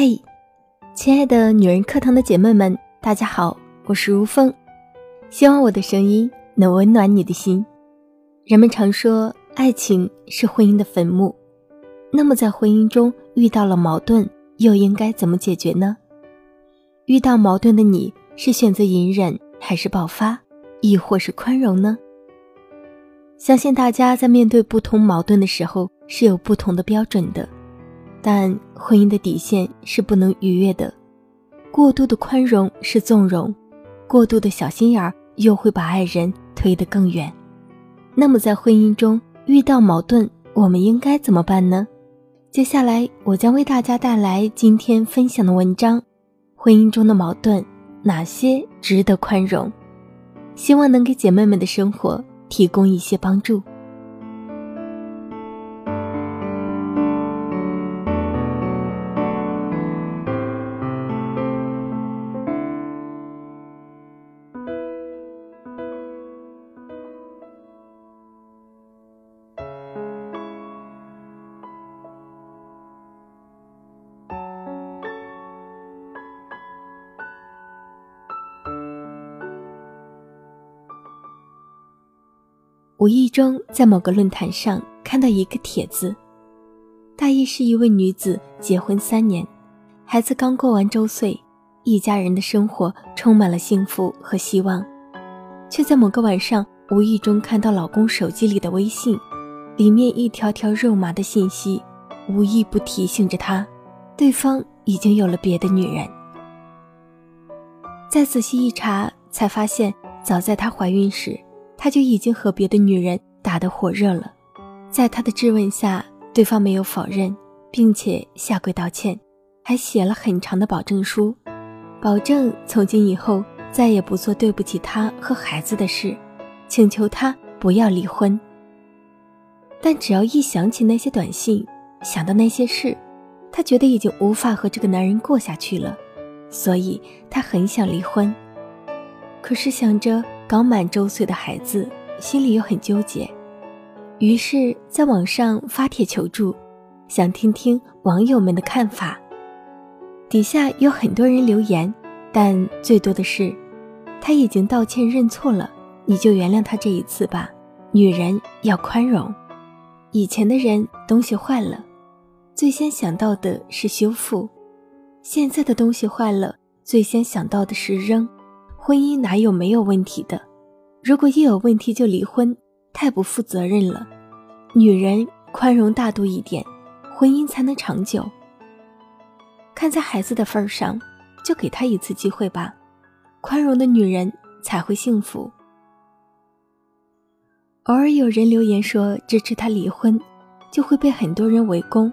嘿，亲爱的女人课堂的姐妹们，大家好，我是如风，希望我的声音能温暖你的心。人们常说，爱情是婚姻的坟墓。那么，在婚姻中遇到了矛盾，又应该怎么解决呢？遇到矛盾的你是选择隐忍，还是爆发，亦或是宽容呢？相信大家在面对不同矛盾的时候是有不同的标准的，但婚姻的底线是不能逾越的。过度的宽容是纵容，过度的小心眼儿又会把爱人推得更远。那么，在婚姻中遇到矛盾，我们应该怎么办呢？接下来，我将为大家带来今天分享的文章：婚姻中的矛盾，哪些值得宽容？希望能给姐妹们的生活。提供一些帮助。无意中在某个论坛上看到一个帖子，大意是一位女子结婚三年，孩子刚过完周岁，一家人的生活充满了幸福和希望，却在某个晚上无意中看到老公手机里的微信，里面一条条肉麻的信息，无一不提醒着她，对方已经有了别的女人。再仔细一查，才发现早在她怀孕时。他就已经和别的女人打得火热了，在他的质问下，对方没有否认，并且下跪道歉，还写了很长的保证书，保证从今以后再也不做对不起他和孩子的事，请求他不要离婚。但只要一想起那些短信，想到那些事，他觉得已经无法和这个男人过下去了，所以他很想离婚。可是想着。刚满周岁的孩子心里又很纠结，于是在网上发帖求助，想听听网友们的看法。底下有很多人留言，但最多的是：“他已经道歉认错了，你就原谅他这一次吧。”女人要宽容，以前的人东西坏了，最先想到的是修复；现在的东西坏了，最先想到的是扔。婚姻哪有没有问题的？如果一有问题就离婚，太不负责任了。女人宽容大度一点，婚姻才能长久。看在孩子的份上，就给他一次机会吧。宽容的女人才会幸福。偶尔有人留言说支持他离婚，就会被很多人围攻，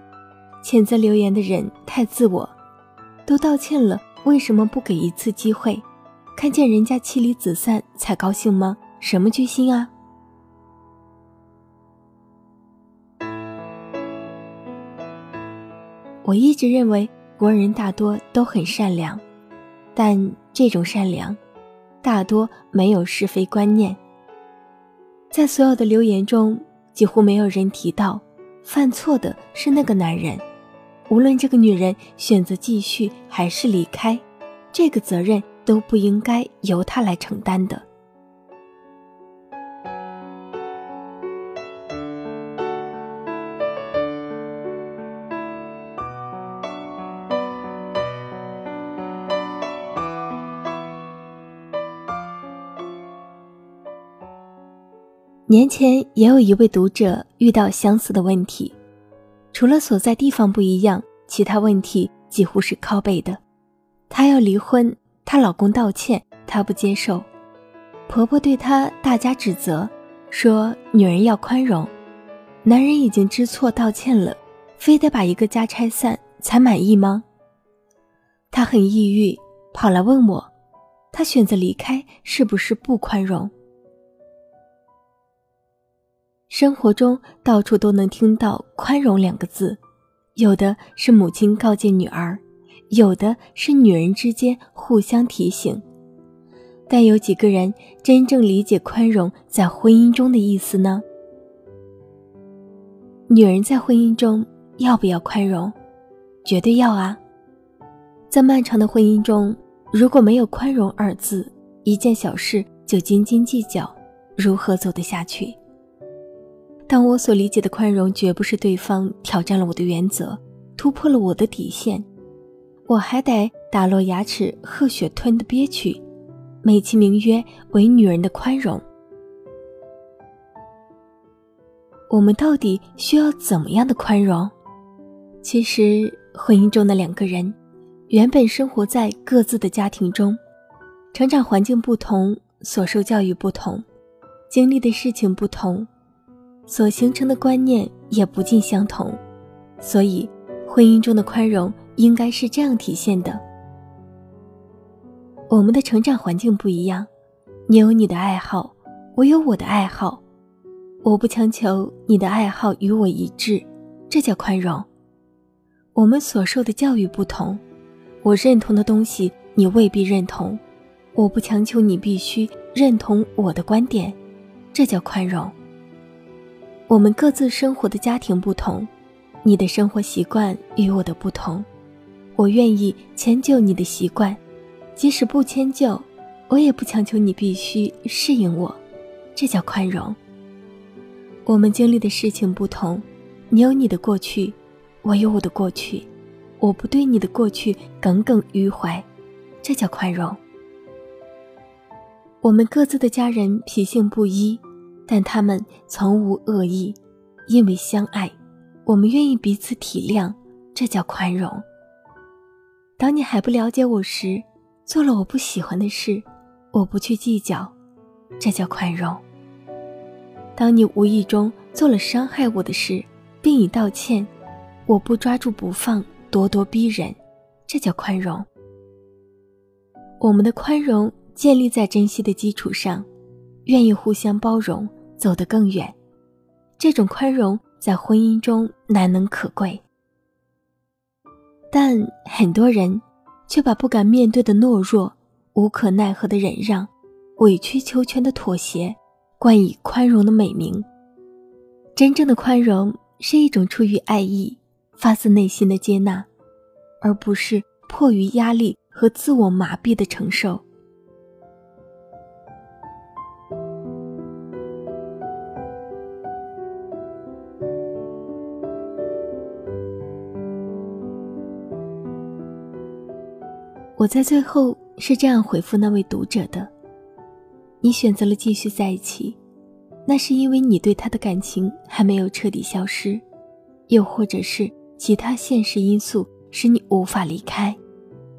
谴责留言的人太自我。都道歉了，为什么不给一次机会？看见人家妻离子散才高兴吗？什么居心啊！我一直认为国人大多都很善良，但这种善良大多没有是非观念。在所有的留言中，几乎没有人提到犯错的是那个男人。无论这个女人选择继续还是离开，这个责任。都不应该由他来承担的。年前也有一位读者遇到相似的问题，除了所在地方不一样，其他问题几乎是靠背的。他要离婚。她老公道歉，她不接受；婆婆对她大加指责，说女人要宽容。男人已经知错道歉了，非得把一个家拆散才满意吗？她很抑郁，跑来问我，她选择离开是不是不宽容？生活中到处都能听到“宽容”两个字，有的是母亲告诫女儿。有的是女人之间互相提醒，但有几个人真正理解宽容在婚姻中的意思呢？女人在婚姻中要不要宽容？绝对要啊！在漫长的婚姻中，如果没有宽容二字，一件小事就斤斤计较，如何走得下去？但我所理解的宽容，绝不是对方挑战了我的原则，突破了我的底线，我还得打落牙齿，喝血吞的憋屈，美其名曰为女人的宽容。我们到底需要怎么样的宽容？其实，婚姻中的两个人，原本生活在各自的家庭中，成长环境不同，所受教育不同，经历的事情不同，所形成的观念也不尽相同。所以，婚姻中的宽容应该是这样体现的：我们的成长环境不一样，你有你的爱好，我有我的爱好。我不强求你的爱好与我一致，这叫宽容。我们所受的教育不同，我认同的东西你未必认同，我不强求你必须认同我的观点，这叫宽容。我们各自生活的家庭不同，你的生活习惯与我的不同，我愿意迁就你的习惯，即使不迁就，我也不强求你必须适应我，这叫宽容。我们经历的事情不同，你有你的过去，我有我的过去，我不对你的过去耿耿于怀，这叫宽容。我们各自的家人脾性不一，但他们从无恶意，因为相爱，我们愿意彼此体谅，这叫宽容。当你还不了解我时，做了我不喜欢的事，我不去计较，这叫宽容。当你无意中做了伤害我的事，并已道歉，我不抓住不放，咄咄逼人，这叫宽容。我们的宽容建立在珍惜的基础上，愿意互相包容，走得更远。这种宽容在婚姻中难能可贵，但很多人却把不敢面对的懦弱、无可奈何的忍让、委曲求全的妥协。冠以宽容的美名。真正的宽容是一种出于爱意、发自内心的接纳，而不是迫于压力和自我麻痹的承受。我在最后是这样回复那位读者的。你选择了继续在一起，那是因为你对他的感情还没有彻底消失，又或者是其他现实因素使你无法离开，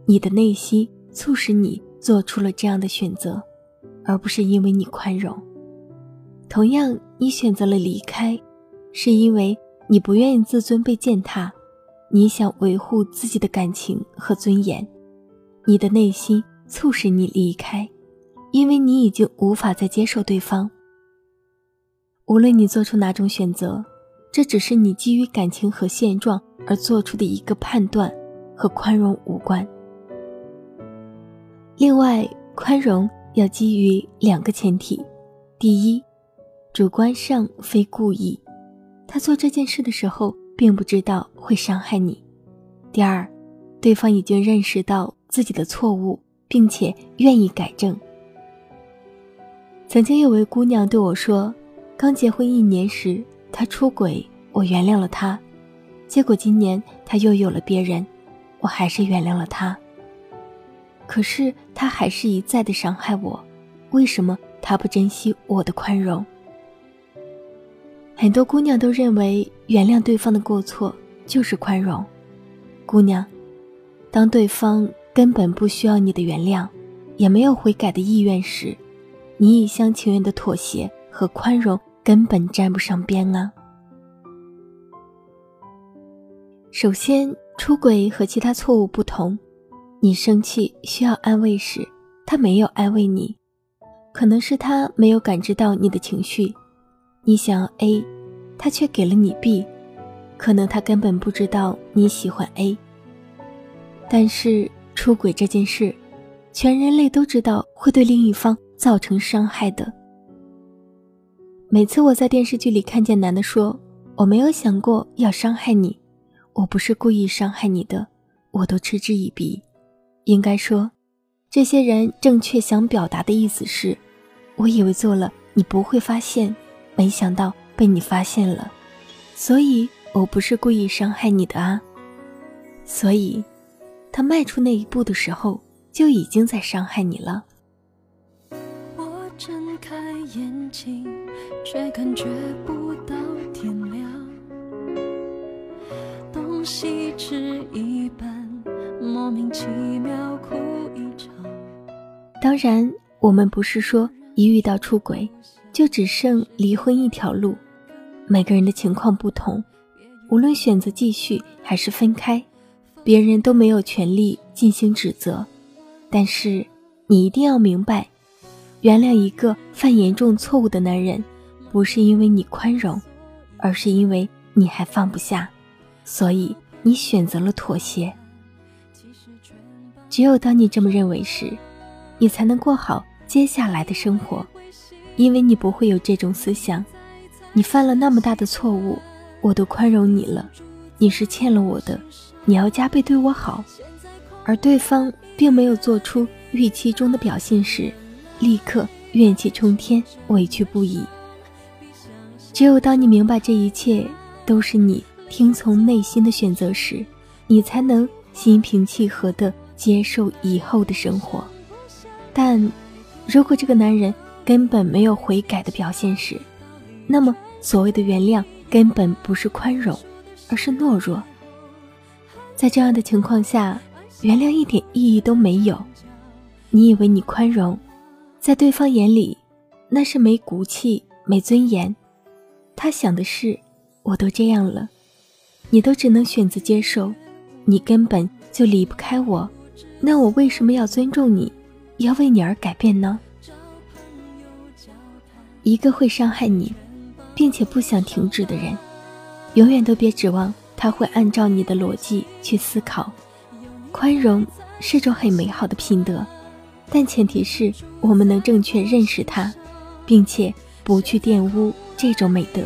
你的内心促使你做出了这样的选择，而不是因为你宽容。同样，你选择了离开，是因为你不愿意自尊被践踏，你想维护自己的感情和尊严，你的内心促使你离开。因为你已经无法再接受对方。无论你做出哪种选择，这只是你基于感情和现状而做出的一个判断，和宽容无关。另外，宽容要基于两个前提：第一，主观上非故意，他做这件事的时候并不知道会伤害你；第二，对方已经认识到自己的错误，并且愿意改正。曾经有位姑娘对我说：“刚结婚一年时，他出轨，我原谅了他；结果今年他又有了别人，我还是原谅了他。可是他还是一再的伤害我，为什么他不珍惜我的宽容？”很多姑娘都认为原谅对方的过错就是宽容。姑娘，当对方根本不需要你的原谅，也没有悔改的意愿时。你一厢情愿的妥协和宽容根本沾不上边啊！首先，出轨和其他错误不同，你生气需要安慰时，他没有安慰你，可能是他没有感知到你的情绪。你想要 A，他却给了你 B，可能他根本不知道你喜欢 A。但是出轨这件事，全人类都知道会对另一方。造成伤害的。每次我在电视剧里看见男的说：“我没有想过要伤害你，我不是故意伤害你的”，我都嗤之以鼻，应该说，这些人正确想表达的意思是：我以为做了你不会发现，没想到被你发现了，所以我不是故意伤害你的啊。所以，他迈出那一步的时候，就已经在伤害你了。我睁开眼睛，却感觉不到天亮。东西吃一半，莫名其妙哭一场。当然，我们不是说一遇到出轨，就只剩离婚一条路。每个人的情况不同，无论选择继续还是分开。别人都没有权利进行指责，但是你一定要明白，原谅一个犯严重错误的男人，不是因为你宽容，而是因为你还放不下，所以你选择了妥协。只有当你这么认为时，你才能过好接下来的生活，因为你不会有这种思想：你犯了那么大的错误，我都宽容你了，你是欠了我的。你要加倍对我好，而对方并没有做出预期中的表现时，立刻怨气冲天，委屈不已。只有当你明白这一切都是你听从内心的选择时，你才能心平气和地接受以后的生活。但，如果这个男人根本没有悔改的表现时，那么所谓的原谅根本不是宽容，而是懦弱。在这样的情况下，原谅一点意义都没有。你以为你宽容，在对方眼里，那是没骨气、没尊严。他想的是，我都这样了，你都只能选择接受，你根本就离不开我，那我为什么要尊重你，要为你而改变呢？一个会伤害你，并且不想停止的人，永远都别指望。他会按照你的逻辑去思考，宽容是种很美好的品德，但前提是我们能正确认识它，并且不去玷污这种美德。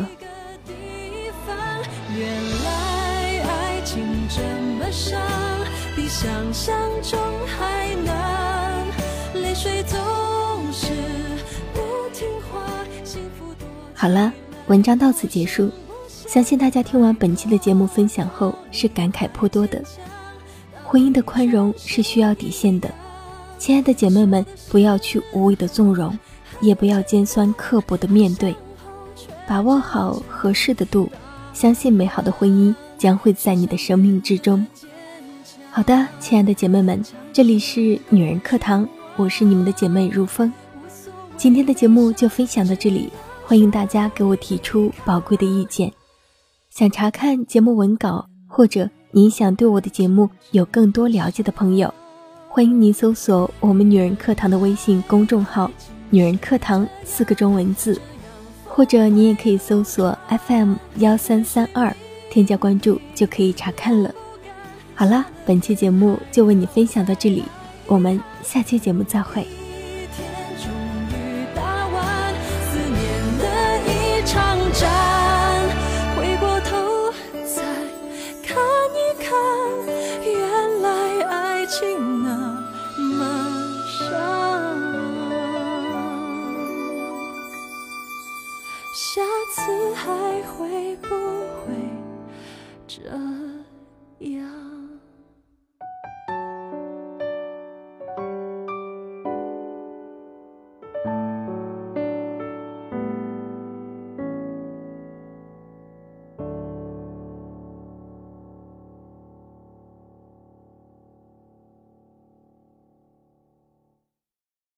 好了，文章到此结束。相信大家听完本期的节目分享后是感慨颇多的。婚姻的宽容是需要底线的，亲爱的姐妹们，不要去无谓的纵容，也不要尖酸刻薄的面对，把握好合适的度，相信美好的婚姻将会在你的生命之中。好的，亲爱的姐妹们，这里是女人课堂，我是你们的姐妹如风。今天的节目就分享到这里，欢迎大家给我提出宝贵的意见。想查看节目文稿，或者您想对我的节目有更多了解的朋友，欢迎您搜索我们女人课堂的微信公众号“女人课堂”四个中文字，或者您也可以搜索 FM 幺三三二，添加关注就可以查看了。好了，本期节目就为你分享到这里，我们下期节目再会。下次还会不会这样？